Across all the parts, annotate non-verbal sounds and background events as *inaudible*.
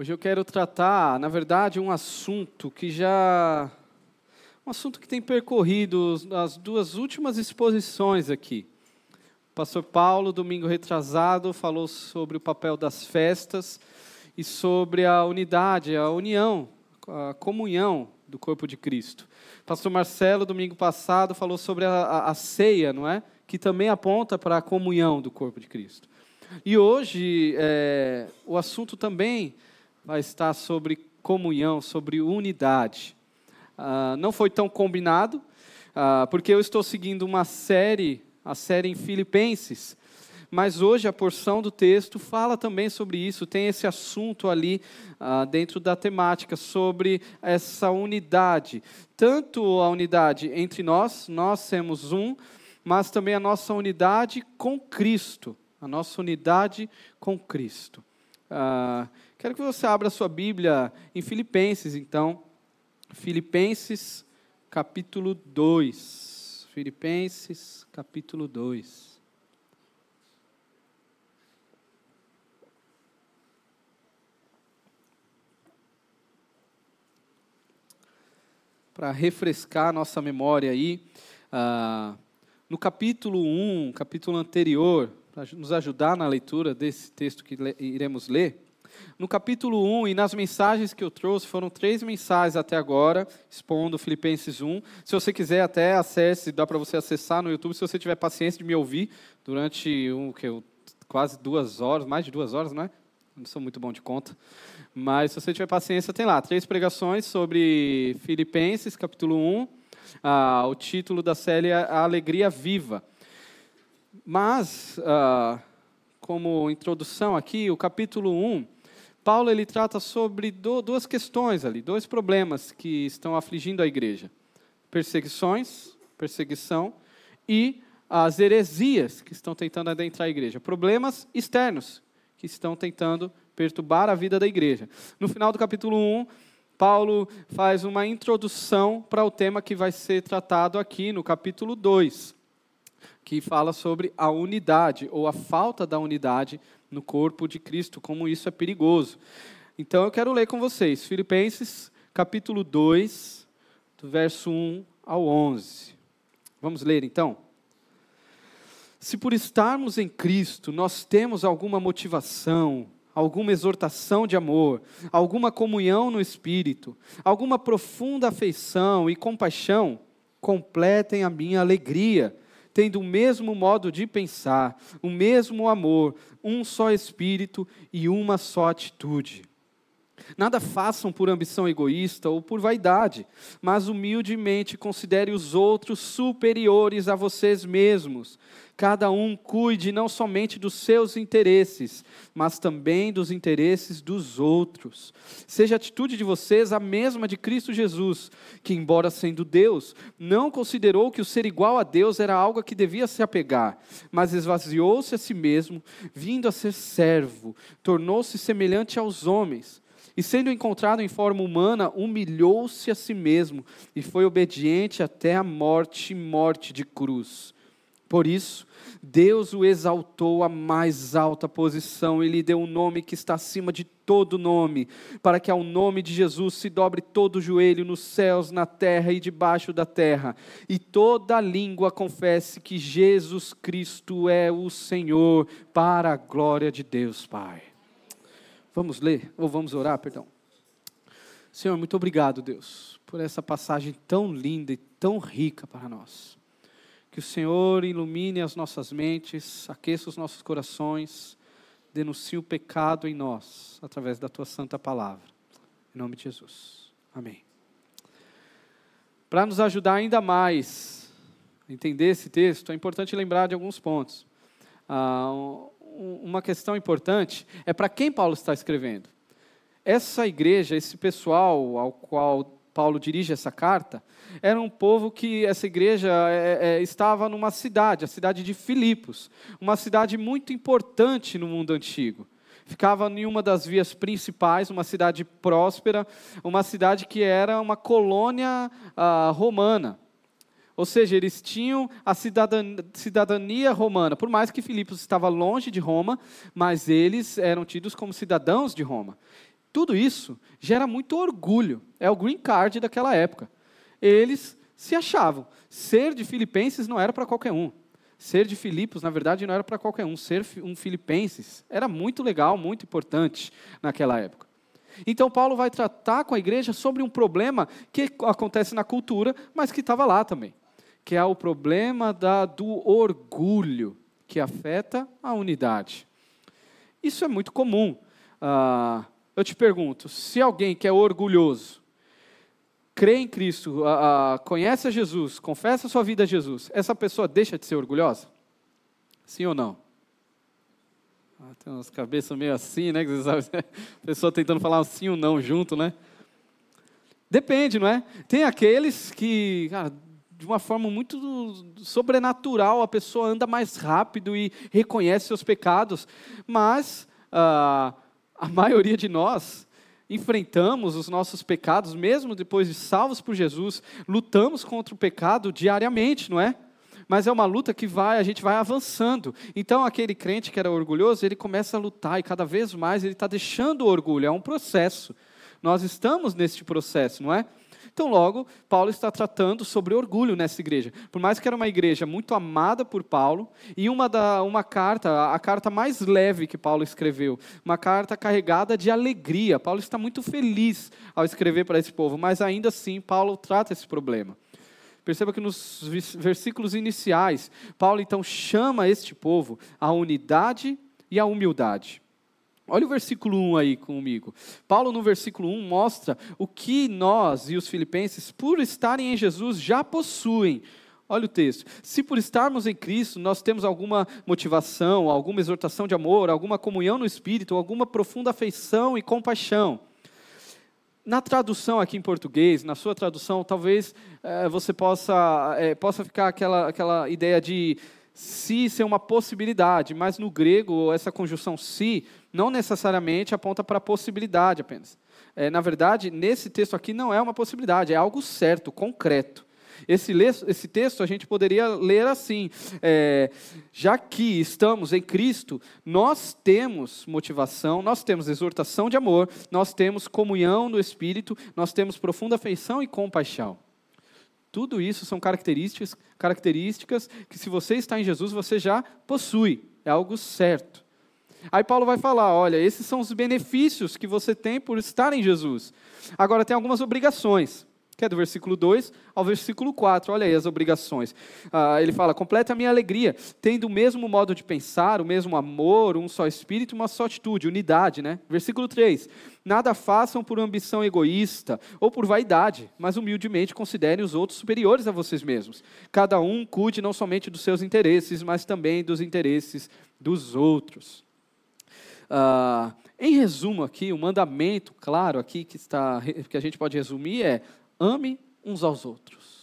Hoje eu quero tratar, na verdade, um assunto que já. Um assunto que tem percorrido as duas últimas exposições aqui. O pastor Paulo, domingo retrasado, falou sobre o papel das festas e sobre a unidade, a união, a comunhão do corpo de Cristo. O pastor Marcelo, domingo passado, falou sobre a, a, a ceia, não é? Que também aponta para a comunhão do corpo de Cristo. E hoje, é, o assunto também vai estar sobre comunhão, sobre unidade. Ah, não foi tão combinado, ah, porque eu estou seguindo uma série, a série em Filipenses, mas hoje a porção do texto fala também sobre isso, tem esse assunto ali ah, dentro da temática, sobre essa unidade. Tanto a unidade entre nós, nós somos um, mas também a nossa unidade com Cristo. A nossa unidade com Cristo. Ah, Quero que você abra sua Bíblia em Filipenses, então. Filipenses, capítulo 2. Filipenses, capítulo 2. Para refrescar nossa memória aí, ah, no capítulo 1, capítulo anterior, para nos ajudar na leitura desse texto que iremos ler, no capítulo 1 e nas mensagens que eu trouxe, foram três mensagens até agora, expondo Filipenses 1. Se você quiser, até acesse, dá para você acessar no YouTube, se você tiver paciência de me ouvir durante um, que, quase duas horas, mais de duas horas, não é? Não sou muito bom de conta. Mas se você tiver paciência, tem lá três pregações sobre Filipenses, capítulo 1. Ah, o título da série é A Alegria Viva. Mas, ah, como introdução aqui, o capítulo 1 Paulo ele trata sobre duas questões ali, dois problemas que estão afligindo a igreja: perseguições, perseguição e as heresias que estão tentando adentrar a igreja, problemas externos que estão tentando perturbar a vida da igreja. No final do capítulo 1, Paulo faz uma introdução para o tema que vai ser tratado aqui no capítulo 2, que fala sobre a unidade ou a falta da unidade no corpo de Cristo, como isso é perigoso. Então eu quero ler com vocês Filipenses capítulo 2, do verso 1 ao 11. Vamos ler então? Se por estarmos em Cristo nós temos alguma motivação, alguma exortação de amor, alguma comunhão no Espírito, alguma profunda afeição e compaixão, completem a minha alegria tendo o mesmo modo de pensar, o mesmo amor, um só espírito e uma só atitude. Nada façam por ambição egoísta ou por vaidade, mas humildemente considere os outros superiores a vocês mesmos. Cada um cuide não somente dos seus interesses, mas também dos interesses dos outros. Seja a atitude de vocês a mesma de Cristo Jesus, que, embora sendo Deus, não considerou que o ser igual a Deus era algo a que devia se apegar, mas esvaziou-se a si mesmo, vindo a ser servo, tornou-se semelhante aos homens e sendo encontrado em forma humana, humilhou-se a si mesmo e foi obediente até a morte morte de cruz. Por isso, Deus o exaltou à mais alta posição e lhe deu um nome que está acima de todo nome, para que ao nome de Jesus se dobre todo o joelho nos céus, na terra e debaixo da terra, e toda língua confesse que Jesus Cristo é o Senhor, para a glória de Deus Pai. Vamos ler, ou vamos orar, perdão. Senhor, muito obrigado, Deus, por essa passagem tão linda e tão rica para nós. Que o Senhor ilumine as nossas mentes, aqueça os nossos corações, denuncie o pecado em nós, através da tua santa palavra. Em nome de Jesus. Amém. Para nos ajudar ainda mais a entender esse texto, é importante lembrar de alguns pontos. Ah, uma questão importante é para quem Paulo está escrevendo. Essa igreja, esse pessoal ao qual Paulo dirige essa carta, era um povo que essa igreja é, é, estava numa cidade, a cidade de Filipos, uma cidade muito importante no mundo antigo. Ficava em uma das vias principais, uma cidade próspera, uma cidade que era uma colônia ah, romana. Ou seja, eles tinham a cidadania, cidadania romana, por mais que Filipos estava longe de Roma, mas eles eram tidos como cidadãos de Roma. Tudo isso gera muito orgulho. É o green card daquela época. Eles se achavam. Ser de filipenses não era para qualquer um. Ser de Filipos, na verdade, não era para qualquer um. Ser um filipenses era muito legal, muito importante naquela época. Então, Paulo vai tratar com a igreja sobre um problema que acontece na cultura, mas que estava lá também, que é o problema da, do orgulho, que afeta a unidade. Isso é muito comum. Ah, eu te pergunto: se alguém que é orgulhoso, crê em Cristo, ah, ah, conhece a Jesus, confessa a sua vida a Jesus, essa pessoa deixa de ser orgulhosa? Sim ou não? Ah, tem umas cabeças meio assim, né? *laughs* A pessoa tentando falar sim ou não junto, né? Depende, não é? Tem aqueles que, cara, de uma forma muito sobrenatural, a pessoa anda mais rápido e reconhece seus pecados, mas ah, a *laughs* maioria de nós enfrentamos os nossos pecados, mesmo depois de salvos por Jesus, lutamos contra o pecado diariamente, não é? mas é uma luta que vai, a gente vai avançando. Então, aquele crente que era orgulhoso, ele começa a lutar e cada vez mais ele está deixando o orgulho. É um processo. Nós estamos neste processo, não é? Então, logo, Paulo está tratando sobre orgulho nessa igreja. Por mais que era uma igreja muito amada por Paulo, e uma, da, uma carta, a carta mais leve que Paulo escreveu, uma carta carregada de alegria. Paulo está muito feliz ao escrever para esse povo, mas ainda assim, Paulo trata esse problema. Perceba que nos versículos iniciais, Paulo então chama este povo à unidade e à humildade. Olha o versículo 1 aí comigo. Paulo, no versículo 1, mostra o que nós e os filipenses, por estarem em Jesus, já possuem. Olha o texto. Se por estarmos em Cristo nós temos alguma motivação, alguma exortação de amor, alguma comunhão no Espírito, alguma profunda afeição e compaixão. Na tradução aqui em português, na sua tradução, talvez é, você possa, é, possa ficar aquela, aquela ideia de se ser uma possibilidade, mas no grego, essa conjunção se não necessariamente aponta para a possibilidade apenas. É, na verdade, nesse texto aqui não é uma possibilidade, é algo certo, concreto. Esse, esse texto a gente poderia ler assim: é, já que estamos em Cristo, nós temos motivação, nós temos exortação de amor, nós temos comunhão no Espírito, nós temos profunda afeição e compaixão. Tudo isso são características, características que, se você está em Jesus, você já possui. É algo certo. Aí Paulo vai falar: olha, esses são os benefícios que você tem por estar em Jesus. Agora, tem algumas obrigações que é do versículo 2 ao versículo 4. Olha aí as obrigações. Ah, ele fala: completa a minha alegria, tendo o mesmo modo de pensar, o mesmo amor, um só espírito, uma só atitude, unidade, né? Versículo 3: Nada façam por ambição egoísta ou por vaidade, mas humildemente considerem os outros superiores a vocês mesmos. Cada um cuide não somente dos seus interesses, mas também dos interesses dos outros. Ah, em resumo aqui, o mandamento claro aqui que, está, que a gente pode resumir é ame uns aos outros.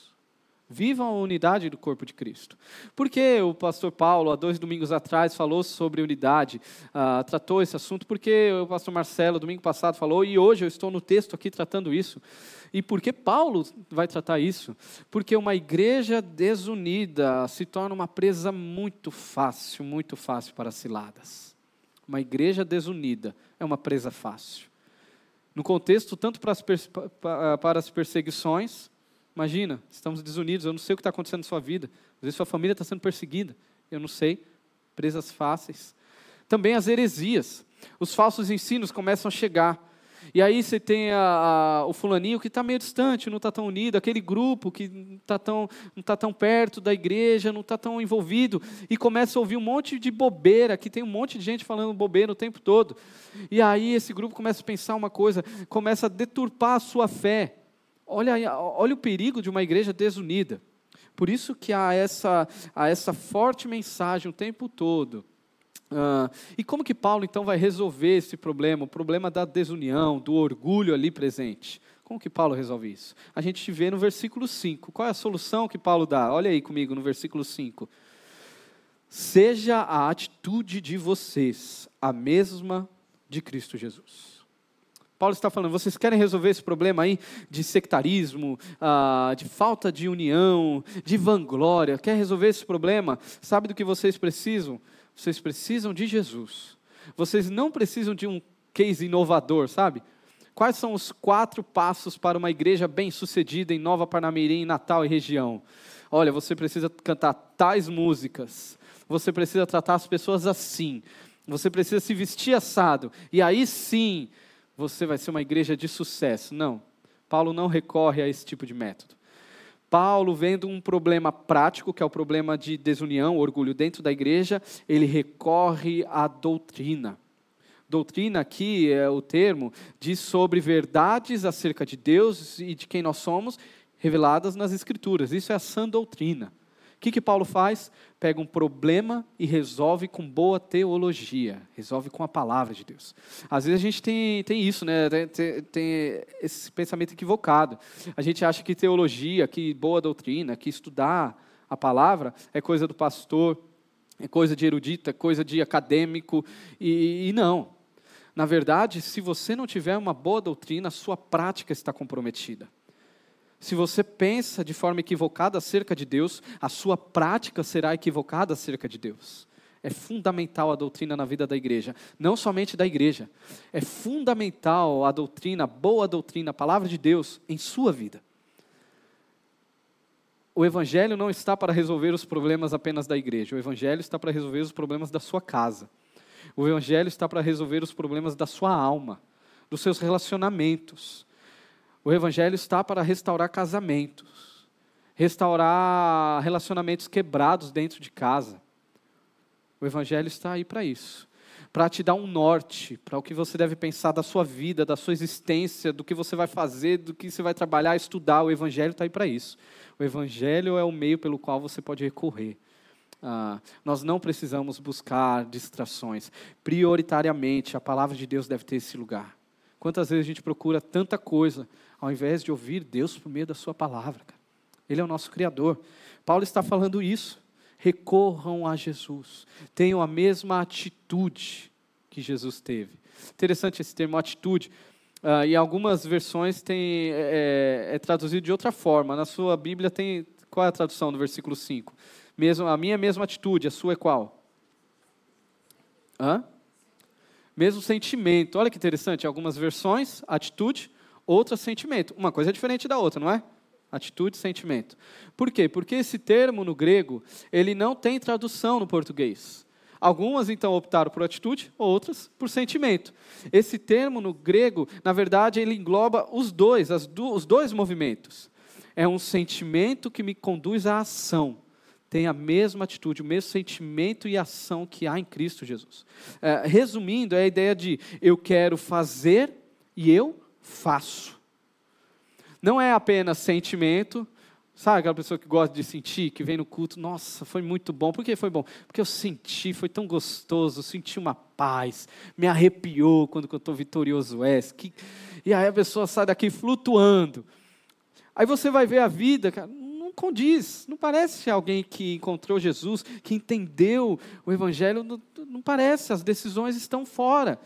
Vivam a unidade do corpo de Cristo. Por que o pastor Paulo, há dois domingos atrás, falou sobre unidade, uh, tratou esse assunto? Porque o pastor Marcelo, domingo passado, falou, e hoje eu estou no texto aqui tratando isso. E por que Paulo vai tratar isso? Porque uma igreja desunida se torna uma presa muito fácil, muito fácil para ciladas. Uma igreja desunida é uma presa fácil no contexto tanto para as, para as perseguições. Imagina, estamos desunidos, eu não sei o que está acontecendo na sua vida. Às vezes sua família está sendo perseguida, eu não sei. Presas fáceis. Também as heresias. Os falsos ensinos começam a chegar. E aí você tem a, a, o fulaninho que está meio distante, não está tão unido, aquele grupo que não está tão, não tá tão perto da igreja, não está tão envolvido, e começa a ouvir um monte de bobeira, que tem um monte de gente falando bobeira o tempo todo. E aí esse grupo começa a pensar uma coisa, começa a deturpar a sua fé. Olha, olha o perigo de uma igreja desunida. Por isso que há essa, há essa forte mensagem o tempo todo Uh, e como que Paulo então vai resolver esse problema, o problema da desunião, do orgulho ali presente? Como que Paulo resolve isso? A gente vê no versículo 5. Qual é a solução que Paulo dá? Olha aí comigo no versículo 5. Seja a atitude de vocês a mesma de Cristo Jesus. Paulo está falando, vocês querem resolver esse problema aí de sectarismo, uh, de falta de união, de vanglória? Quer resolver esse problema? Sabe do que vocês precisam? Vocês precisam de Jesus. Vocês não precisam de um case inovador, sabe? Quais são os quatro passos para uma igreja bem-sucedida em Nova Parnamirim, Natal e região? Olha, você precisa cantar tais músicas, você precisa tratar as pessoas assim, você precisa se vestir assado, e aí sim você vai ser uma igreja de sucesso. Não, Paulo não recorre a esse tipo de método. Paulo, vendo um problema prático, que é o problema de desunião, orgulho dentro da igreja, ele recorre à doutrina. Doutrina aqui é o termo, diz sobre verdades acerca de Deus e de quem nós somos, reveladas nas Escrituras. Isso é a sã doutrina. Que, que Paulo faz? Pega um problema e resolve com boa teologia, resolve com a palavra de Deus. Às vezes a gente tem, tem isso, né? Tem, tem, esse pensamento equivocado. A gente acha que teologia, que boa doutrina, que estudar a palavra é coisa do pastor, é coisa de erudita, coisa de acadêmico, e, e não. Na verdade, se você não tiver uma boa doutrina, a sua prática está comprometida. Se você pensa de forma equivocada acerca de Deus, a sua prática será equivocada acerca de Deus. É fundamental a doutrina na vida da igreja, não somente da igreja. É fundamental a doutrina, a boa doutrina, a palavra de Deus em sua vida. O evangelho não está para resolver os problemas apenas da igreja, o evangelho está para resolver os problemas da sua casa. O Evangelho está para resolver os problemas da sua alma, dos seus relacionamentos. O Evangelho está para restaurar casamentos, restaurar relacionamentos quebrados dentro de casa. O Evangelho está aí para isso para te dar um norte para o que você deve pensar da sua vida, da sua existência, do que você vai fazer, do que você vai trabalhar, estudar. O Evangelho está aí para isso. O Evangelho é o meio pelo qual você pode recorrer. Ah, nós não precisamos buscar distrações. Prioritariamente, a palavra de Deus deve ter esse lugar. Quantas vezes a gente procura tanta coisa, ao invés de ouvir Deus por meio da Sua palavra? Cara? Ele é o nosso Criador. Paulo está falando isso. Recorram a Jesus. Tenham a mesma atitude que Jesus teve. Interessante esse termo, atitude. Uh, em algumas versões tem, é, é, traduzido de outra forma. Na sua Bíblia tem. Qual é a tradução do versículo 5? Mesmo, a minha mesma atitude, a sua é qual? Hã? Mesmo sentimento. Olha que interessante, algumas versões, atitude, outra sentimento. Uma coisa é diferente da outra, não é? Atitude, sentimento. Por quê? Porque esse termo no grego, ele não tem tradução no português. Algumas então optaram por atitude, outras por sentimento. Esse termo no grego, na verdade, ele engloba os dois, do, os dois movimentos. É um sentimento que me conduz à ação tem a mesma atitude, o mesmo sentimento e ação que há em Cristo Jesus. É, resumindo, é a ideia de eu quero fazer e eu faço. Não é apenas sentimento, Sabe aquela pessoa que gosta de sentir, que vem no culto, nossa, foi muito bom. Por que foi bom? Porque eu senti, foi tão gostoso, senti uma paz, me arrepiou quando eu estou vitorioso é. Que... E aí a pessoa sai daqui flutuando. Aí você vai ver a vida, cara, condiz, não parece alguém que encontrou Jesus, que entendeu o Evangelho, não, não parece, as decisões estão fora.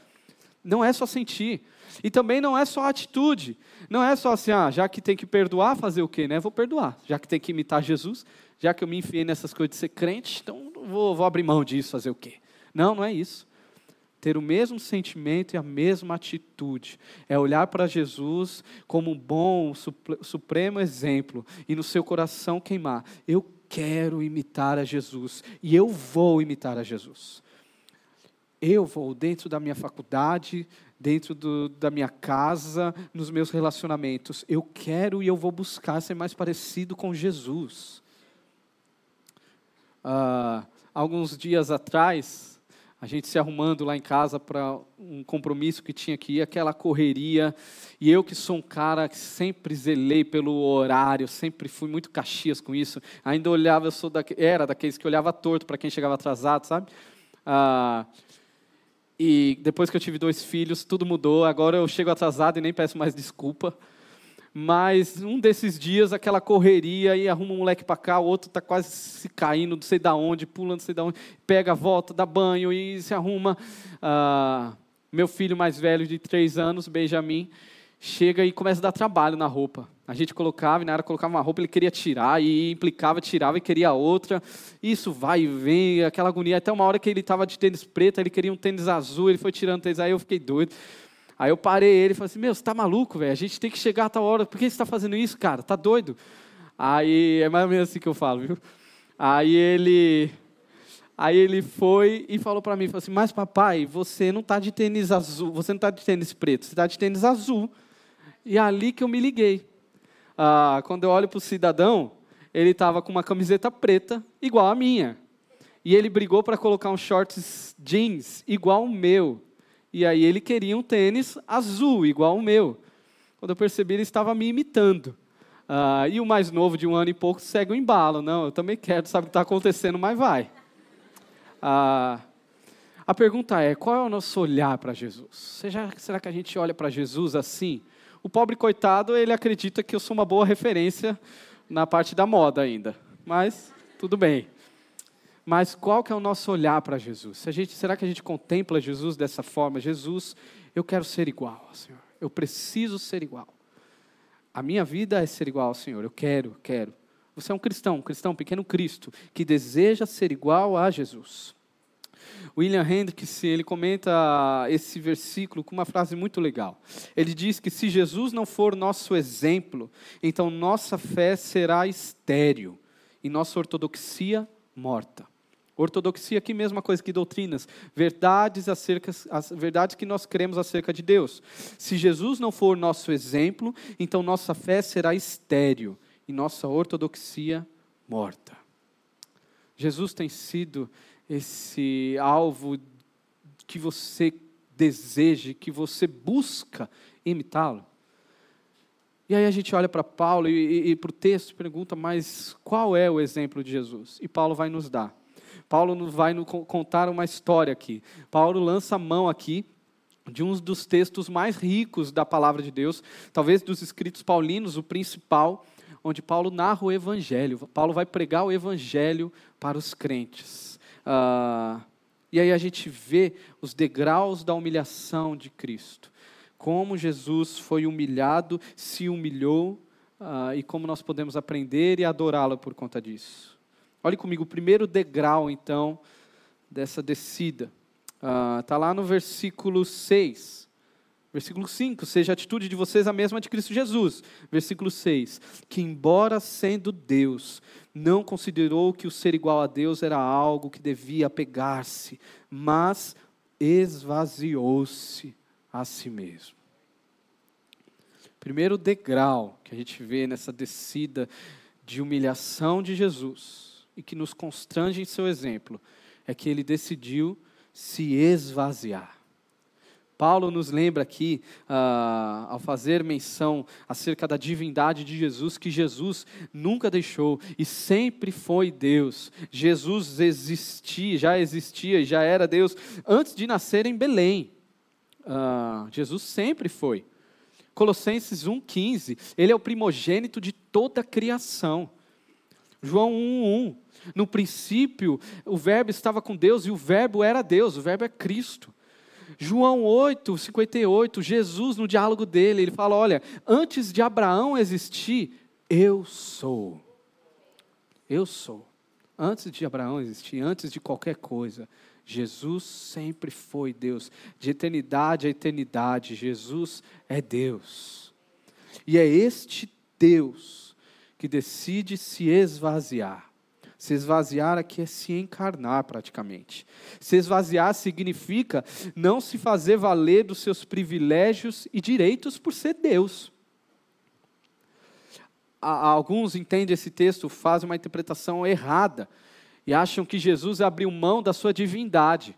Não é só sentir. E também não é só atitude. Não é só assim, ah, já que tem que perdoar, fazer o quê? Né? Vou perdoar. Já que tem que imitar Jesus, já que eu me enfiei nessas coisas de ser crente, então vou, vou abrir mão disso, fazer o quê? Não, não é isso ter o mesmo sentimento e a mesma atitude. É olhar para Jesus como um bom, supremo exemplo e no seu coração queimar. Eu quero imitar a Jesus e eu vou imitar a Jesus. Eu vou dentro da minha faculdade, dentro do, da minha casa, nos meus relacionamentos. Eu quero e eu vou buscar ser mais parecido com Jesus. Uh, alguns dias atrás, a gente se arrumando lá em casa para um compromisso que tinha que ir, aquela correria. E eu que sou um cara que sempre zelei pelo horário, sempre fui muito caxias com isso. Ainda olhava, eu sou da, era daqueles que olhava torto para quem chegava atrasado, sabe? Ah, e depois que eu tive dois filhos, tudo mudou. Agora eu chego atrasado e nem peço mais desculpa. Mas um desses dias, aquela correria, e arruma um moleque para cá, o outro está quase se caindo, não sei da onde, pulando, não sei da onde, pega, volta, dá banho e se arruma. Ah, meu filho mais velho, de três anos, Benjamin, chega e começa a dar trabalho na roupa. A gente colocava, e na hora colocava uma roupa, ele queria tirar, e implicava, tirava e queria outra. Isso vai e vem, aquela agonia. Até uma hora que ele estava de tênis preto, ele queria um tênis azul, ele foi tirando tênis, aí eu fiquei doido. Aí eu parei ele e falei assim: Meu, você está maluco, velho? A gente tem que chegar a tal hora. Por que você está fazendo isso, cara? Tá doido? Aí é mais ou menos assim que eu falo, viu? Aí ele. Aí ele foi e falou para mim, falou assim, mas papai, você não está de tênis azul, você não está de tênis preto, você está de tênis azul. E é ali que eu me liguei. Ah, quando eu olho para o cidadão, ele estava com uma camiseta preta, igual a minha. E ele brigou para colocar um shorts jeans, igual o meu. E aí ele queria um tênis azul, igual o meu. Quando eu percebi, ele estava me imitando. Ah, e o mais novo, de um ano e pouco, segue o embalo. Não, eu também quero, sabe o que está acontecendo, mas vai. Ah, a pergunta é: qual é o nosso olhar para Jesus? Será que a gente olha para Jesus assim? O pobre coitado, ele acredita que eu sou uma boa referência na parte da moda ainda. Mas, tudo bem. Mas qual que é o nosso olhar para Jesus? Gente, será que a gente contempla Jesus dessa forma? Jesus, eu quero ser igual ao Senhor. Eu preciso ser igual. A minha vida é ser igual ao Senhor. Eu quero, quero. Você é um cristão, um cristão, um pequeno Cristo, que deseja ser igual a Jesus. William Hendricks, ele comenta esse versículo com uma frase muito legal. Ele diz que se Jesus não for nosso exemplo, então nossa fé será estéril e nossa ortodoxia morta. Ortodoxia aqui mesma coisa que doutrinas, verdades acerca as verdades que nós cremos acerca de Deus. Se Jesus não for nosso exemplo, então nossa fé será estéril e nossa ortodoxia morta. Jesus tem sido esse alvo que você deseja, que você busca imitá-lo. E aí a gente olha para Paulo e, e, e para o texto e pergunta, mas qual é o exemplo de Jesus? E Paulo vai nos dar. Paulo vai nos contar uma história aqui. Paulo lança a mão aqui de um dos textos mais ricos da palavra de Deus, talvez dos escritos paulinos, o principal, onde Paulo narra o Evangelho. Paulo vai pregar o Evangelho para os crentes. Ah, e aí a gente vê os degraus da humilhação de Cristo. Como Jesus foi humilhado, se humilhou, ah, e como nós podemos aprender e adorá-lo por conta disso. Olhe comigo, o primeiro degrau, então, dessa descida. Está ah, lá no versículo 6. Versículo 5, seja a atitude de vocês a mesma de Cristo Jesus. Versículo 6, que embora sendo Deus, não considerou que o ser igual a Deus era algo que devia apegar-se, mas esvaziou-se a si mesmo. Primeiro degrau que a gente vê nessa descida de humilhação de Jesus e que nos constrange em seu exemplo é que ele decidiu se esvaziar. Paulo nos lembra aqui, ah, ao fazer menção acerca da divindade de Jesus, que Jesus nunca deixou e sempre foi Deus. Jesus existia, já existia já era Deus antes de nascer em Belém. Ah, Jesus sempre foi. Colossenses 1,15, ele é o primogênito de toda a criação. João 1,1, no princípio o Verbo estava com Deus e o Verbo era Deus, o Verbo é Cristo. João 8, 58, Jesus, no diálogo dele, ele fala: Olha, antes de Abraão existir, eu sou. Eu sou. Antes de Abraão existir, antes de qualquer coisa, Jesus sempre foi Deus. De eternidade a eternidade, Jesus é Deus. E é este Deus que decide se esvaziar se esvaziar aqui é se encarnar praticamente. Se esvaziar significa não se fazer valer dos seus privilégios e direitos por ser Deus. Alguns entendem esse texto, fazem uma interpretação errada e acham que Jesus abriu mão da sua divindade,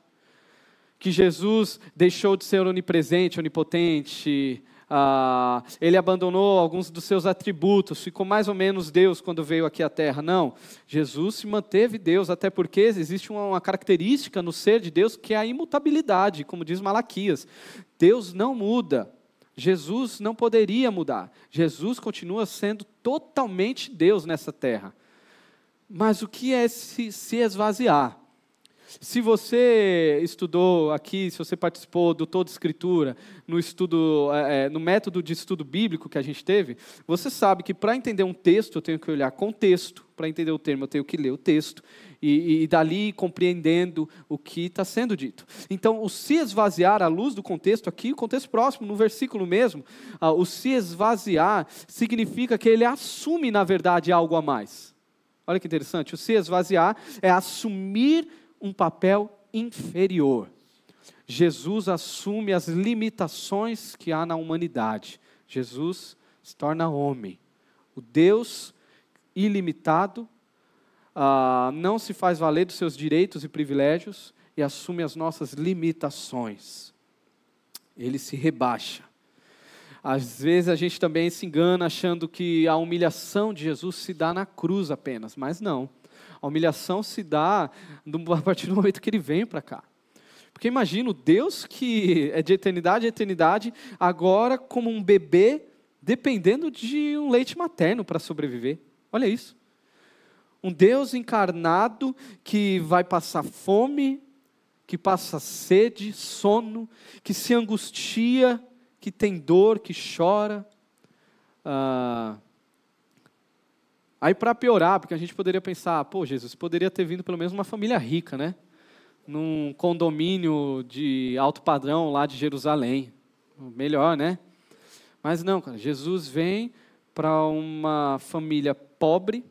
que Jesus deixou de ser onipresente, onipotente, ah, ele abandonou alguns dos seus atributos, ficou mais ou menos Deus quando veio aqui à Terra. Não, Jesus se manteve Deus, até porque existe uma, uma característica no ser de Deus que é a imutabilidade, como diz Malaquias. Deus não muda. Jesus não poderia mudar. Jesus continua sendo totalmente Deus nessa terra. Mas o que é se, se esvaziar? Se você estudou aqui, se você participou do Todo Escritura, no estudo, é, é, no método de estudo bíblico que a gente teve, você sabe que para entender um texto eu tenho que olhar contexto, para entender o termo eu tenho que ler o texto, e, e dali compreendendo o que está sendo dito. Então, o se esvaziar, à luz do contexto aqui, o contexto próximo, no versículo mesmo, uh, o se esvaziar significa que ele assume, na verdade, algo a mais. Olha que interessante, o se esvaziar é assumir um papel inferior. Jesus assume as limitações que há na humanidade. Jesus se torna homem. O Deus ilimitado uh, não se faz valer dos seus direitos e privilégios e assume as nossas limitações. Ele se rebaixa. Às vezes a gente também se engana achando que a humilhação de Jesus se dá na cruz apenas, mas não. A humilhação se dá a partir do momento que ele vem para cá. Porque imagina o Deus que é de eternidade a eternidade, agora como um bebê dependendo de um leite materno para sobreviver. Olha isso. Um Deus encarnado que vai passar fome, que passa sede, sono, que se angustia, que tem dor, que chora. Ah, aí, para piorar, porque a gente poderia pensar, pô, Jesus poderia ter vindo pelo menos uma família rica, né? Num condomínio de alto padrão lá de Jerusalém. Melhor, né? Mas não, cara, Jesus vem para uma família pobre,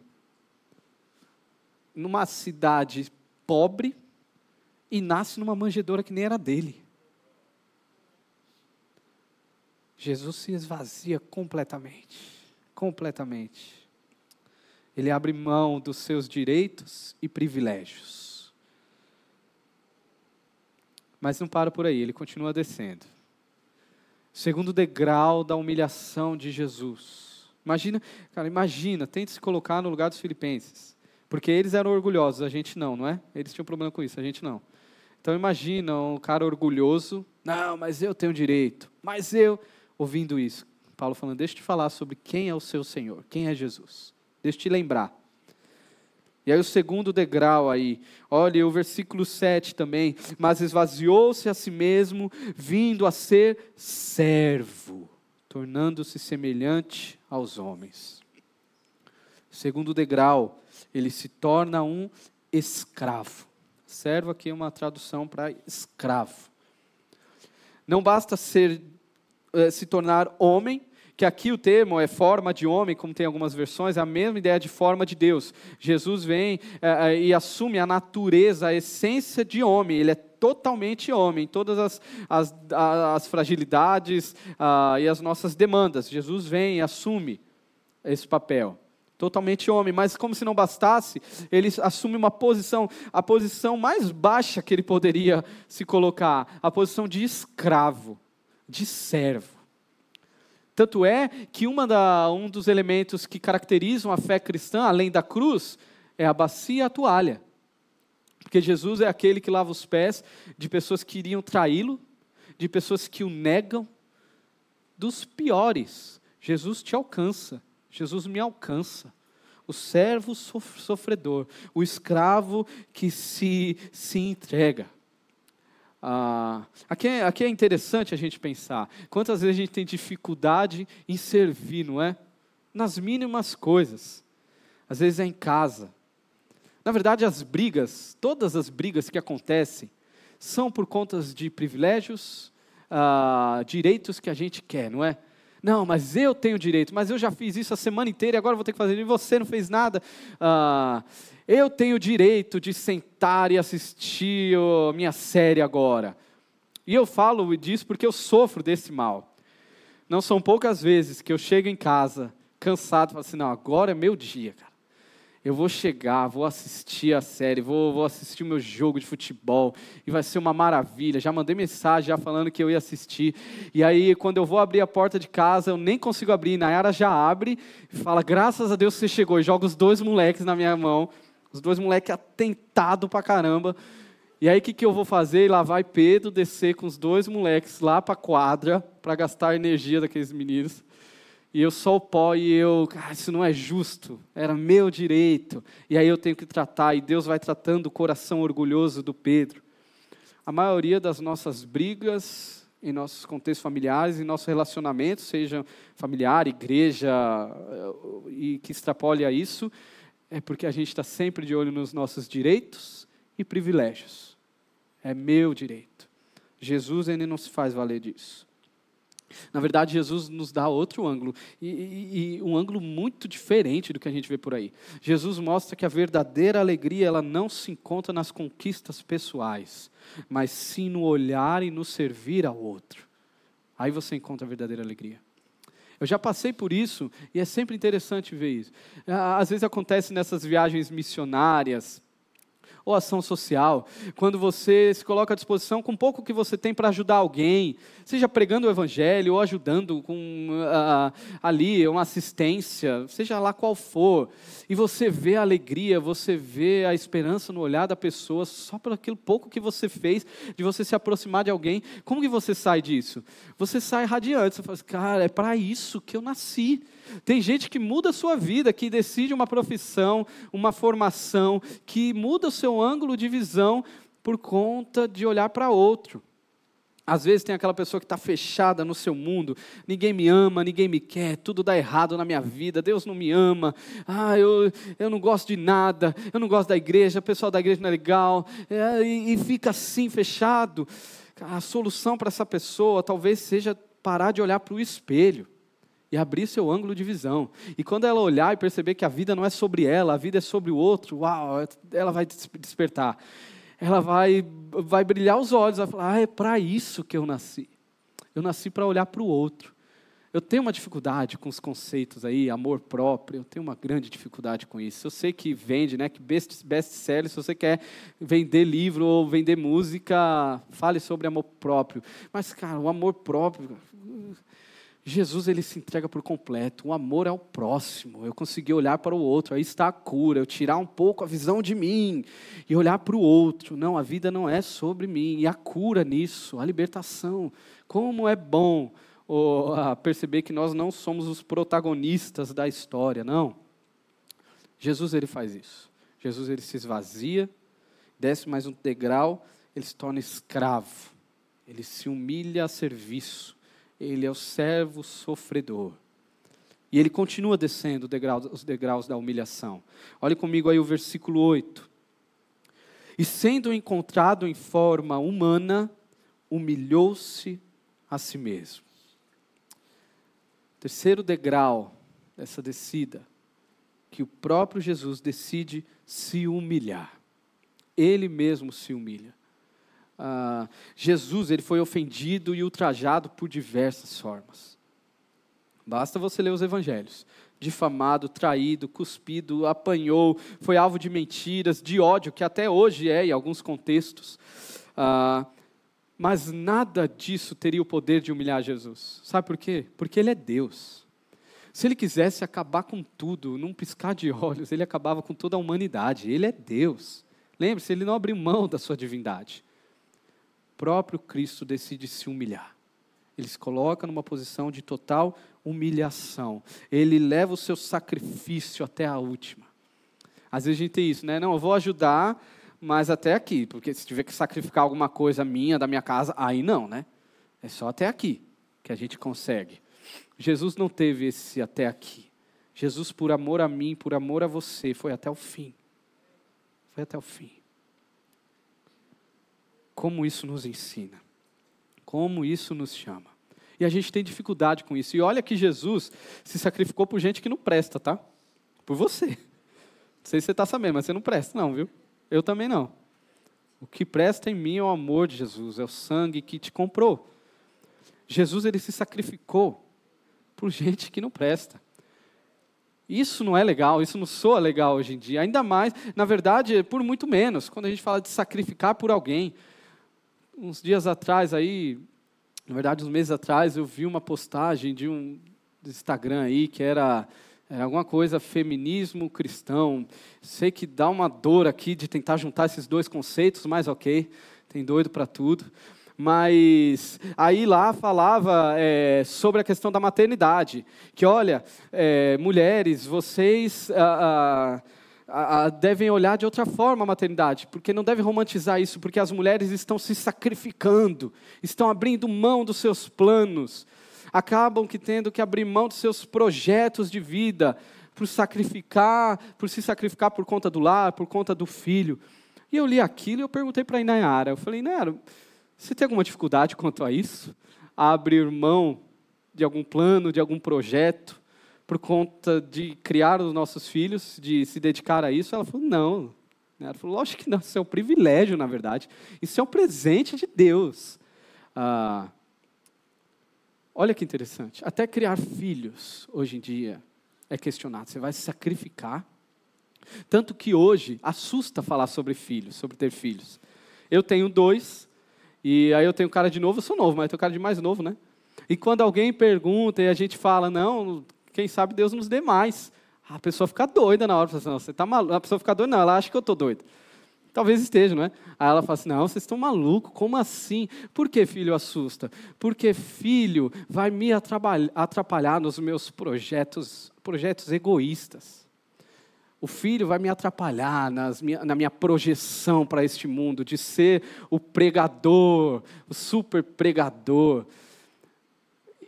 numa cidade pobre, e nasce numa manjedoura que nem era dele. Jesus se esvazia completamente. Completamente. Ele abre mão dos seus direitos e privilégios. Mas não para por aí, ele continua descendo. Segundo degrau da humilhação de Jesus. Imagina, cara, imagina, tente se colocar no lugar dos filipenses. Porque eles eram orgulhosos, a gente não, não é? Eles tinham problema com isso, a gente não. Então imagina um cara orgulhoso, não, mas eu tenho direito, mas eu, ouvindo isso. Paulo falando, deixa eu te falar sobre quem é o seu Senhor, quem é Jesus. Deixa eu te lembrar. E aí o segundo degrau aí, olha o versículo 7 também, mas esvaziou-se a si mesmo, vindo a ser servo, tornando-se semelhante aos homens. Segundo degrau, ele se torna um escravo. Servo aqui é uma tradução para escravo. Não basta ser, eh, se tornar homem, que aqui o termo é forma de homem, como tem algumas versões, é a mesma ideia de forma de Deus. Jesus vem é, e assume a natureza, a essência de homem, ele é totalmente homem, todas as, as, as fragilidades e as nossas demandas. Jesus vem e assume esse papel. Totalmente homem, mas como se não bastasse, ele assume uma posição, a posição mais baixa que ele poderia se colocar, a posição de escravo, de servo. Tanto é que da, um dos elementos que caracterizam a fé cristã, além da cruz, é a bacia e a toalha. Porque Jesus é aquele que lava os pés de pessoas que iriam traí-lo, de pessoas que o negam, dos piores. Jesus te alcança, Jesus me alcança. O servo sofredor, o escravo que se, se entrega. Ah, aqui, é, aqui é interessante a gente pensar. Quantas vezes a gente tem dificuldade em servir, não é? Nas mínimas coisas. Às vezes é em casa. Na verdade, as brigas, todas as brigas que acontecem, são por conta de privilégios, ah, direitos que a gente quer, não é? Não, mas eu tenho direito, mas eu já fiz isso a semana inteira e agora vou ter que fazer, e você não fez nada. Ah, eu tenho direito de sentar e assistir a minha série agora. E eu falo disso porque eu sofro desse mal. Não são poucas vezes que eu chego em casa cansado e falo assim: não, agora é meu dia, cara. Eu vou chegar, vou assistir a série, vou, vou assistir o meu jogo de futebol e vai ser uma maravilha. Já mandei mensagem já falando que eu ia assistir. E aí, quando eu vou abrir a porta de casa, eu nem consigo abrir. Nayara já abre e fala: graças a Deus você chegou. E joga os dois moleques na minha mão os dois moleques atentados pra caramba. E aí o que, que eu vou fazer? Lá vai Pedro descer com os dois moleques lá para a quadra para gastar a energia daqueles meninos. E eu só o pó e eu, ah, isso não é justo, era meu direito. E aí eu tenho que tratar, e Deus vai tratando o coração orgulhoso do Pedro. A maioria das nossas brigas em nossos contextos familiares, em nosso relacionamento, seja familiar, igreja, eh, e que extrapole a isso, é porque a gente está sempre de olho nos nossos direitos e privilégios. É meu direito. Jesus ainda não se faz valer disso. Na verdade, Jesus nos dá outro ângulo, e, e, um ângulo muito diferente do que a gente vê por aí. Jesus mostra que a verdadeira alegria ela não se encontra nas conquistas pessoais, mas sim no olhar e no servir ao outro. Aí você encontra a verdadeira alegria. Eu já passei por isso e é sempre interessante ver isso. Às vezes acontece nessas viagens missionárias, ou ação social, quando você se coloca à disposição com pouco que você tem para ajudar alguém, seja pregando o evangelho ou ajudando com uh, ali uma assistência, seja lá qual for, e você vê a alegria, você vê a esperança no olhar da pessoa só por aquilo pouco que você fez, de você se aproximar de alguém, como que você sai disso? Você sai radiante, você fala assim, cara, é para isso que eu nasci. Tem gente que muda a sua vida, que decide uma profissão, uma formação, que muda o seu ângulo de visão por conta de olhar para outro. Às vezes tem aquela pessoa que está fechada no seu mundo, ninguém me ama, ninguém me quer, tudo dá errado na minha vida, Deus não me ama, ah, eu, eu não gosto de nada, eu não gosto da igreja, o pessoal da igreja não é legal, é, e, e fica assim, fechado. A solução para essa pessoa talvez seja parar de olhar para o espelho e abrir seu ângulo de visão. E quando ela olhar e perceber que a vida não é sobre ela, a vida é sobre o outro, uau, ela vai despertar. Ela vai, vai brilhar os olhos, vai falar: ah, é para isso que eu nasci. Eu nasci para olhar para o outro. Eu tenho uma dificuldade com os conceitos aí, amor próprio, eu tenho uma grande dificuldade com isso. Eu sei que vende, né, que best, best seller, se você quer vender livro ou vender música, fale sobre amor próprio. Mas, cara, o amor próprio, Jesus ele se entrega por completo. O amor é o próximo. Eu consegui olhar para o outro. Aí está a cura. Eu tirar um pouco a visão de mim e olhar para o outro. Não, a vida não é sobre mim. E a cura nisso, a libertação. Como é bom oh, perceber que nós não somos os protagonistas da história, não. Jesus ele faz isso. Jesus ele se esvazia, desce mais um degrau, ele se torna escravo. Ele se humilha a serviço ele é o servo sofredor. E ele continua descendo os degraus da humilhação. Olhe comigo aí o versículo 8. E sendo encontrado em forma humana, humilhou-se a si mesmo. Terceiro degrau dessa descida, que o próprio Jesus decide se humilhar. Ele mesmo se humilha ah, Jesus ele foi ofendido e ultrajado por diversas formas. Basta você ler os evangelhos. Difamado, traído, cuspido, apanhou, foi alvo de mentiras, de ódio, que até hoje é em alguns contextos. Ah, mas nada disso teria o poder de humilhar Jesus. Sabe por quê? Porque ele é Deus. Se ele quisesse acabar com tudo, num piscar de olhos, ele acabava com toda a humanidade. Ele é Deus. Lembre-se, ele não abriu mão da sua divindade próprio Cristo decide se humilhar. Ele se coloca numa posição de total humilhação. Ele leva o seu sacrifício até a última. Às vezes a gente tem isso, né? Não, eu vou ajudar, mas até aqui, porque se tiver que sacrificar alguma coisa minha, da minha casa, aí não, né? É só até aqui que a gente consegue. Jesus não teve esse até aqui. Jesus, por amor a mim, por amor a você, foi até o fim. Foi até o fim. Como isso nos ensina? Como isso nos chama? E a gente tem dificuldade com isso. E olha que Jesus se sacrificou por gente que não presta, tá? Por você. Não sei se você está sabendo, mas você não presta, não, viu? Eu também não. O que presta em mim é o amor de Jesus, é o sangue que te comprou. Jesus ele se sacrificou por gente que não presta. Isso não é legal, isso não soa legal hoje em dia. Ainda mais, na verdade, por muito menos, quando a gente fala de sacrificar por alguém uns dias atrás aí, na verdade, uns meses atrás, eu vi uma postagem de um Instagram aí que era, era alguma coisa feminismo cristão. Sei que dá uma dor aqui de tentar juntar esses dois conceitos, mas ok, tem doido para tudo. Mas aí lá falava é, sobre a questão da maternidade, que olha, é, mulheres, vocês ah, ah, a, a, devem olhar de outra forma a maternidade, porque não devem romantizar isso, porque as mulheres estão se sacrificando, estão abrindo mão dos seus planos, acabam que tendo que abrir mão dos seus projetos de vida por sacrificar, por se sacrificar por conta do lar, por conta do filho. E eu li aquilo e eu perguntei para a Inayara, eu falei, Inayara, você tem alguma dificuldade quanto a isso? A abrir mão de algum plano, de algum projeto, por conta de criar os nossos filhos, de se dedicar a isso? Ela falou, não. Ela falou, lógico que não, isso é um privilégio, na verdade. Isso é um presente de Deus. Ah, olha que interessante. Até criar filhos, hoje em dia, é questionado. Você vai se sacrificar? Tanto que hoje assusta falar sobre filhos, sobre ter filhos. Eu tenho dois, e aí eu tenho cara de novo, eu sou novo, mas eu tenho cara de mais novo, né? E quando alguém pergunta e a gente fala, não, quem sabe Deus nos dê mais. A pessoa fica doida na hora, fala assim, você está maluco. A pessoa fica doida, não, ela acha que eu estou doido. Talvez esteja, não é? Aí ela fala assim: não, vocês estão malucos, como assim? Por que filho assusta? Porque filho vai me atrapalhar nos meus projetos, projetos egoístas. O filho vai me atrapalhar nas minha, na minha projeção para este mundo, de ser o pregador, o super pregador.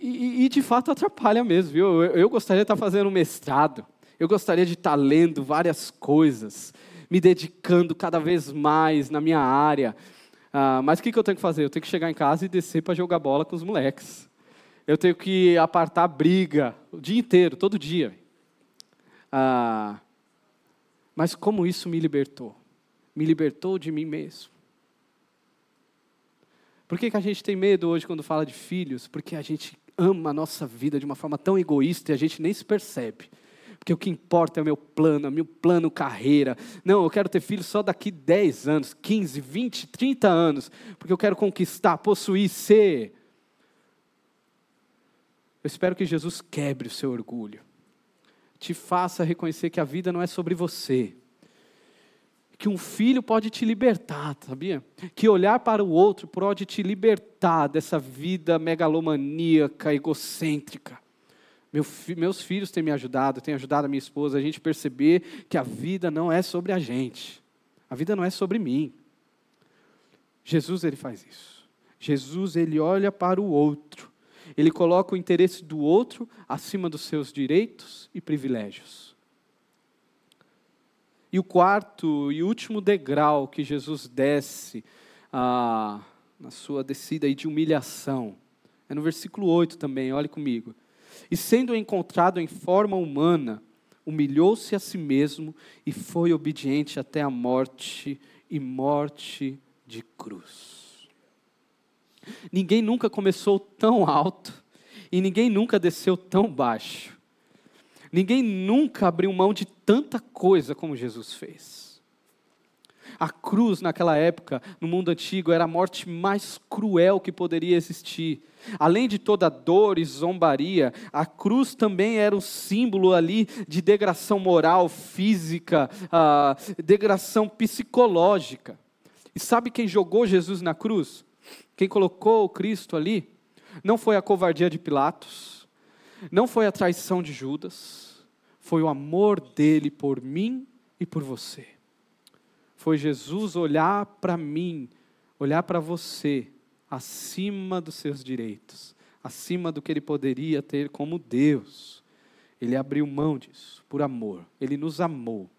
E, e de fato atrapalha mesmo, viu? Eu, eu gostaria de estar fazendo um mestrado, eu gostaria de estar lendo várias coisas, me dedicando cada vez mais na minha área. Ah, mas o que, que eu tenho que fazer? Eu tenho que chegar em casa e descer para jogar bola com os moleques. Eu tenho que apartar briga o dia inteiro, todo dia. Ah, mas como isso me libertou? Me libertou de mim mesmo. Por que, que a gente tem medo hoje quando fala de filhos? Porque a gente ama a nossa vida de uma forma tão egoísta e a gente nem se percebe. Porque o que importa é o meu plano, o meu plano carreira. Não, eu quero ter filhos só daqui 10 anos, 15, 20, 30 anos, porque eu quero conquistar, possuir, ser. Eu espero que Jesus quebre o seu orgulho te faça reconhecer que a vida não é sobre você. Que um filho pode te libertar, sabia? Que olhar para o outro pode te libertar dessa vida megalomaníaca, egocêntrica. Meu, meus filhos têm me ajudado, têm ajudado a minha esposa a gente perceber que a vida não é sobre a gente. A vida não é sobre mim. Jesus ele faz isso. Jesus ele olha para o outro ele coloca o interesse do outro acima dos seus direitos e privilégios. E o quarto e último degrau que Jesus desce ah, na sua descida de humilhação é no versículo 8 também, olhe comigo. E sendo encontrado em forma humana, humilhou-se a si mesmo e foi obediente até a morte e morte de cruz. Ninguém nunca começou tão alto e ninguém nunca desceu tão baixo. Ninguém nunca abriu mão de tanta coisa como Jesus fez. A cruz, naquela época, no mundo antigo, era a morte mais cruel que poderia existir. Além de toda dor e zombaria, a cruz também era o símbolo ali de degração moral, física, uh, degração psicológica. E sabe quem jogou Jesus na cruz? Quem colocou o Cristo ali não foi a covardia de Pilatos, não foi a traição de Judas, foi o amor dele por mim e por você. Foi Jesus olhar para mim, olhar para você, acima dos seus direitos, acima do que ele poderia ter como Deus. Ele abriu mão disso, por amor. Ele nos amou.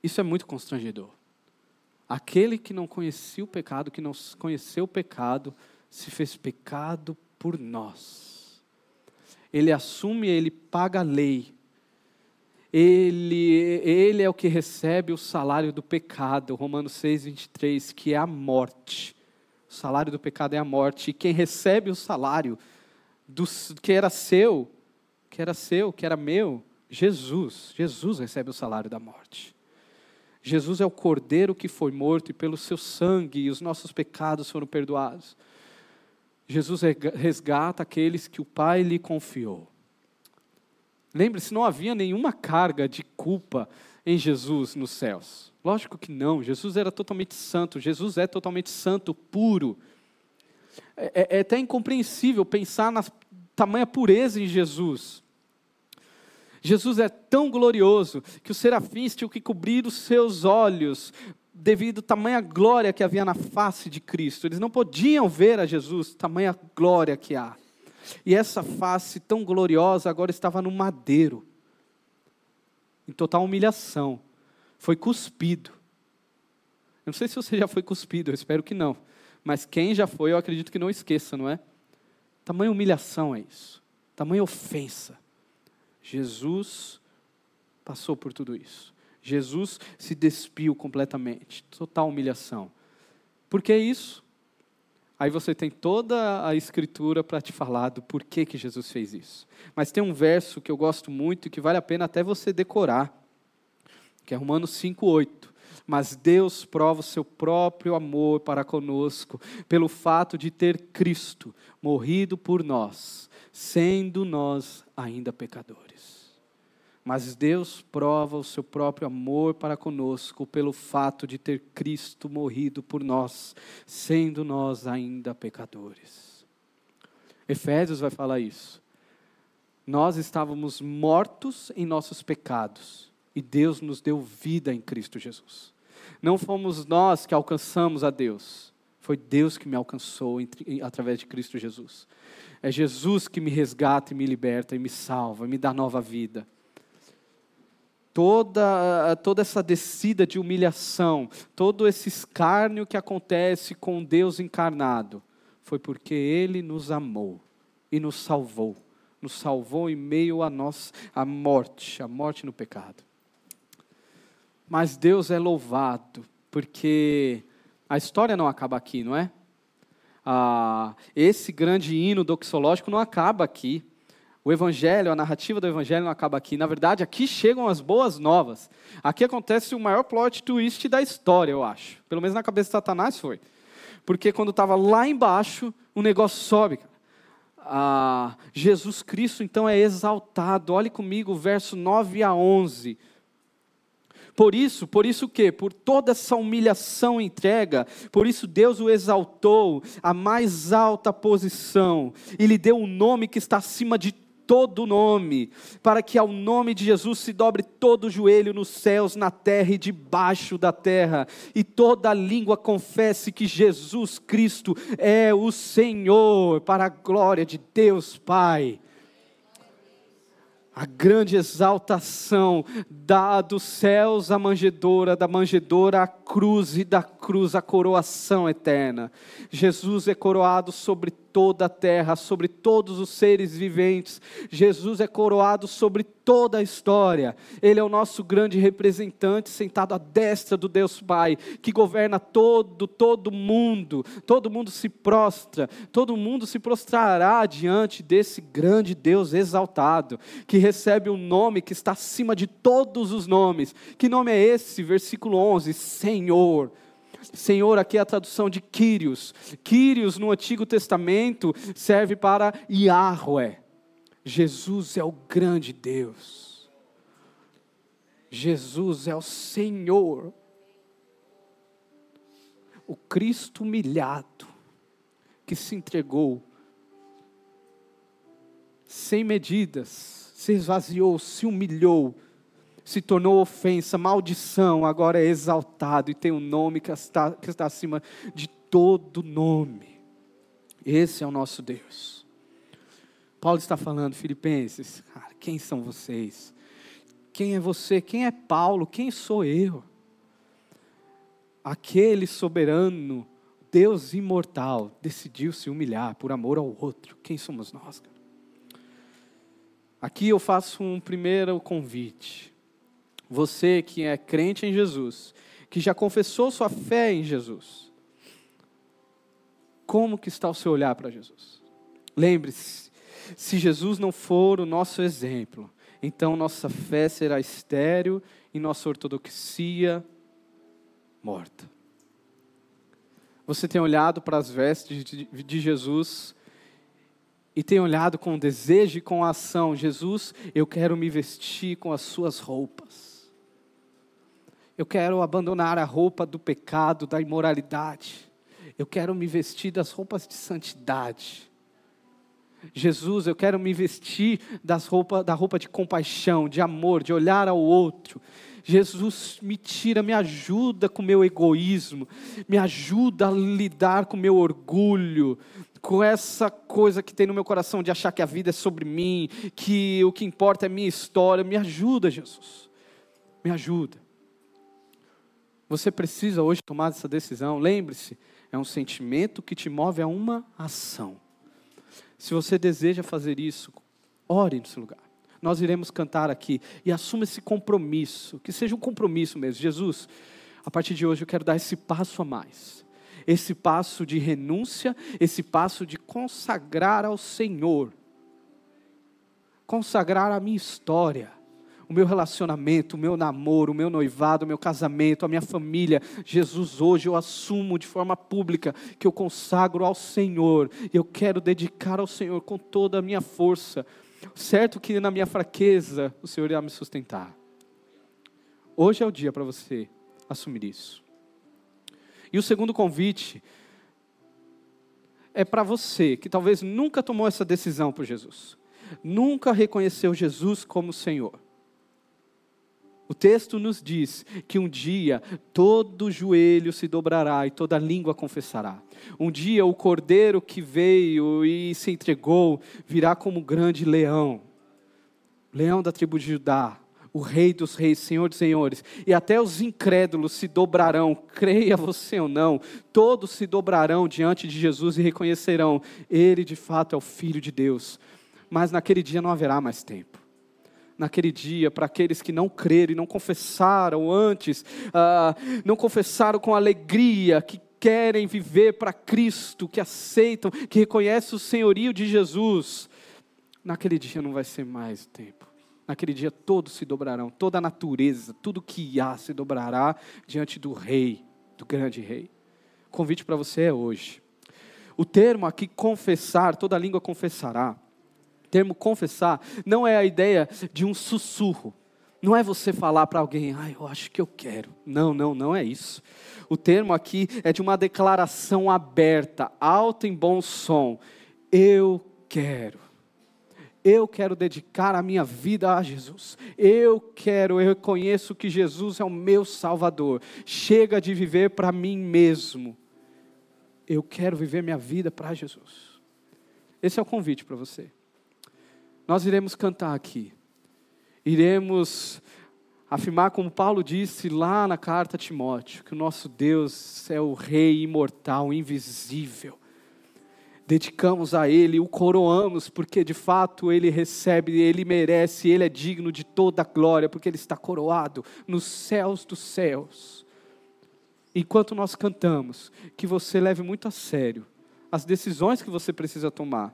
Isso é muito constrangedor. Aquele que não conhecia o pecado, que não conheceu o pecado, se fez pecado por nós. Ele assume, ele paga a lei. Ele, ele é o que recebe o salário do pecado, Romanos 6, 23, que é a morte. O salário do pecado é a morte. E quem recebe o salário do, que era seu, que era seu, que era meu, Jesus. Jesus recebe o salário da morte. Jesus é o cordeiro que foi morto e pelo seu sangue os nossos pecados foram perdoados. Jesus resgata aqueles que o Pai lhe confiou. Lembre-se, não havia nenhuma carga de culpa em Jesus nos céus. Lógico que não, Jesus era totalmente santo, Jesus é totalmente santo, puro. É, é, é até incompreensível pensar na tamanha pureza em Jesus. Jesus é tão glorioso que os serafins tinham que cobrir os seus olhos devido à tamanha glória que havia na face de Cristo. Eles não podiam ver a Jesus, tamanha glória que há. E essa face tão gloriosa agora estava no madeiro, em total humilhação. Foi cuspido. Eu não sei se você já foi cuspido, eu espero que não. Mas quem já foi, eu acredito que não esqueça, não é? Tamanha humilhação é isso. Tamanha ofensa. Jesus passou por tudo isso. Jesus se despiu completamente, total humilhação. Por que isso? Aí você tem toda a escritura para te falar do porquê que Jesus fez isso. Mas tem um verso que eu gosto muito e que vale a pena até você decorar, que é Romanos 5:8. Mas Deus prova o seu próprio amor para conosco pelo fato de ter Cristo morrido por nós, sendo nós ainda pecadores. Mas Deus prova o seu próprio amor para conosco pelo fato de ter Cristo morrido por nós, sendo nós ainda pecadores. Efésios vai falar isso. Nós estávamos mortos em nossos pecados e Deus nos deu vida em Cristo Jesus. Não fomos nós que alcançamos a Deus, foi Deus que me alcançou através de Cristo Jesus. É Jesus que me resgata e me liberta e me salva, e me dá nova vida toda, toda essa descida de humilhação, todo esse escárnio que acontece com Deus encarnado, foi porque Ele nos amou e nos salvou. Nos salvou em meio a nós, a morte, a morte no pecado. Mas Deus é louvado, porque a história não acaba aqui, não é? Ah, esse grande hino doxológico não acaba aqui. O evangelho, a narrativa do evangelho não acaba aqui. Na verdade, aqui chegam as boas novas. Aqui acontece o maior plot twist da história, eu acho. Pelo menos na cabeça de Satanás foi. Porque quando estava lá embaixo, o negócio sobe. Ah, Jesus Cristo então é exaltado. Olhe comigo o verso 9 a 11. Por isso, por isso o quê? Por toda essa humilhação e entrega, por isso Deus o exaltou à mais alta posição e lhe deu um nome que está acima de todo nome, para que ao nome de Jesus se dobre todo o joelho nos céus, na terra e debaixo da terra, e toda língua confesse que Jesus Cristo é o Senhor, para a glória de Deus Pai. A grande exaltação da dos céus a manjedoura, da manjedoura a cruz e da cruz a coroação eterna. Jesus é coroado sobre toda a terra, sobre todos os seres viventes. Jesus é coroado sobre toda a história. Ele é o nosso grande representante, sentado à destra do Deus Pai, que governa todo, todo mundo. Todo mundo se prostra, todo mundo se prostrará diante desse grande Deus exaltado, que recebe um nome que está acima de todos os nomes. Que nome é esse? Versículo 11: Senhor. Senhor, aqui é a tradução de Quírios. Quírios no Antigo Testamento serve para Yahweh. Jesus é o grande Deus. Jesus é o Senhor. O Cristo humilhado, que se entregou, sem medidas, se esvaziou, se humilhou, se tornou ofensa, maldição, agora é exaltado e tem um nome que está, que está acima de todo nome. Esse é o nosso Deus. Paulo está falando, Filipenses, cara, quem são vocês? Quem é você? Quem é Paulo? Quem sou eu? Aquele soberano, Deus imortal, decidiu se humilhar por amor ao outro. Quem somos nós? Cara? Aqui eu faço um primeiro convite. Você que é crente em Jesus, que já confessou sua fé em Jesus, como que está o seu olhar para Jesus? Lembre-se, se Jesus não for o nosso exemplo, então nossa fé será estéril e nossa ortodoxia morta. Você tem olhado para as vestes de Jesus e tem olhado com desejo e com ação: Jesus, eu quero me vestir com as suas roupas. Eu quero abandonar a roupa do pecado, da imoralidade. Eu quero me vestir das roupas de santidade. Jesus, eu quero me vestir das roupa, da roupa de compaixão, de amor, de olhar ao outro. Jesus, me tira, me ajuda com o meu egoísmo, me ajuda a lidar com o meu orgulho, com essa coisa que tem no meu coração de achar que a vida é sobre mim, que o que importa é minha história. Me ajuda, Jesus. Me ajuda. Você precisa hoje tomar essa decisão. Lembre-se, é um sentimento que te move a uma ação. Se você deseja fazer isso, ore nesse lugar. Nós iremos cantar aqui e assuma esse compromisso, que seja um compromisso mesmo. Jesus, a partir de hoje eu quero dar esse passo a mais esse passo de renúncia, esse passo de consagrar ao Senhor, consagrar a minha história, o meu relacionamento, o meu namoro, o meu noivado, o meu casamento, a minha família. Jesus, hoje eu assumo de forma pública que eu consagro ao Senhor, eu quero dedicar ao Senhor com toda a minha força. Certo que na minha fraqueza o Senhor irá me sustentar. Hoje é o dia para você assumir isso. E o segundo convite é para você que talvez nunca tomou essa decisão por Jesus, nunca reconheceu Jesus como Senhor. O texto nos diz que um dia todo joelho se dobrará e toda língua confessará. Um dia o cordeiro que veio e se entregou virá como um grande leão, leão da tribo de Judá, o Rei dos Reis, Senhor dos Senhores, e até os incrédulos se dobrarão, creia você ou não, todos se dobrarão diante de Jesus e reconhecerão: Ele de fato é o Filho de Deus. Mas naquele dia não haverá mais tempo. Naquele dia, para aqueles que não creram e não confessaram antes, ah, não confessaram com alegria, que querem viver para Cristo, que aceitam, que reconhecem o senhorio de Jesus, naquele dia não vai ser mais tempo Naquele dia todos se dobrarão, toda a natureza, tudo que há se dobrará diante do Rei, do grande Rei. O convite para você é hoje. O termo aqui confessar, toda língua confessará. Termo confessar não é a ideia de um sussurro. Não é você falar para alguém, ah, eu acho que eu quero. Não, não, não é isso. O termo aqui é de uma declaração aberta, alta em bom som. Eu quero. Eu quero dedicar a minha vida a Jesus. Eu quero, eu reconheço que Jesus é o meu Salvador. Chega de viver para mim mesmo. Eu quero viver minha vida para Jesus. Esse é o convite para você. Nós iremos cantar aqui. Iremos afirmar, como Paulo disse lá na carta a Timóteo, que o nosso Deus é o Rei imortal, invisível dedicamos a Ele, o coroamos, porque de fato Ele recebe, Ele merece, Ele é digno de toda a glória, porque Ele está coroado nos céus dos céus. Enquanto nós cantamos, que você leve muito a sério as decisões que você precisa tomar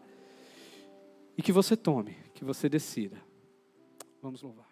e que você tome, que você decida. Vamos louvar.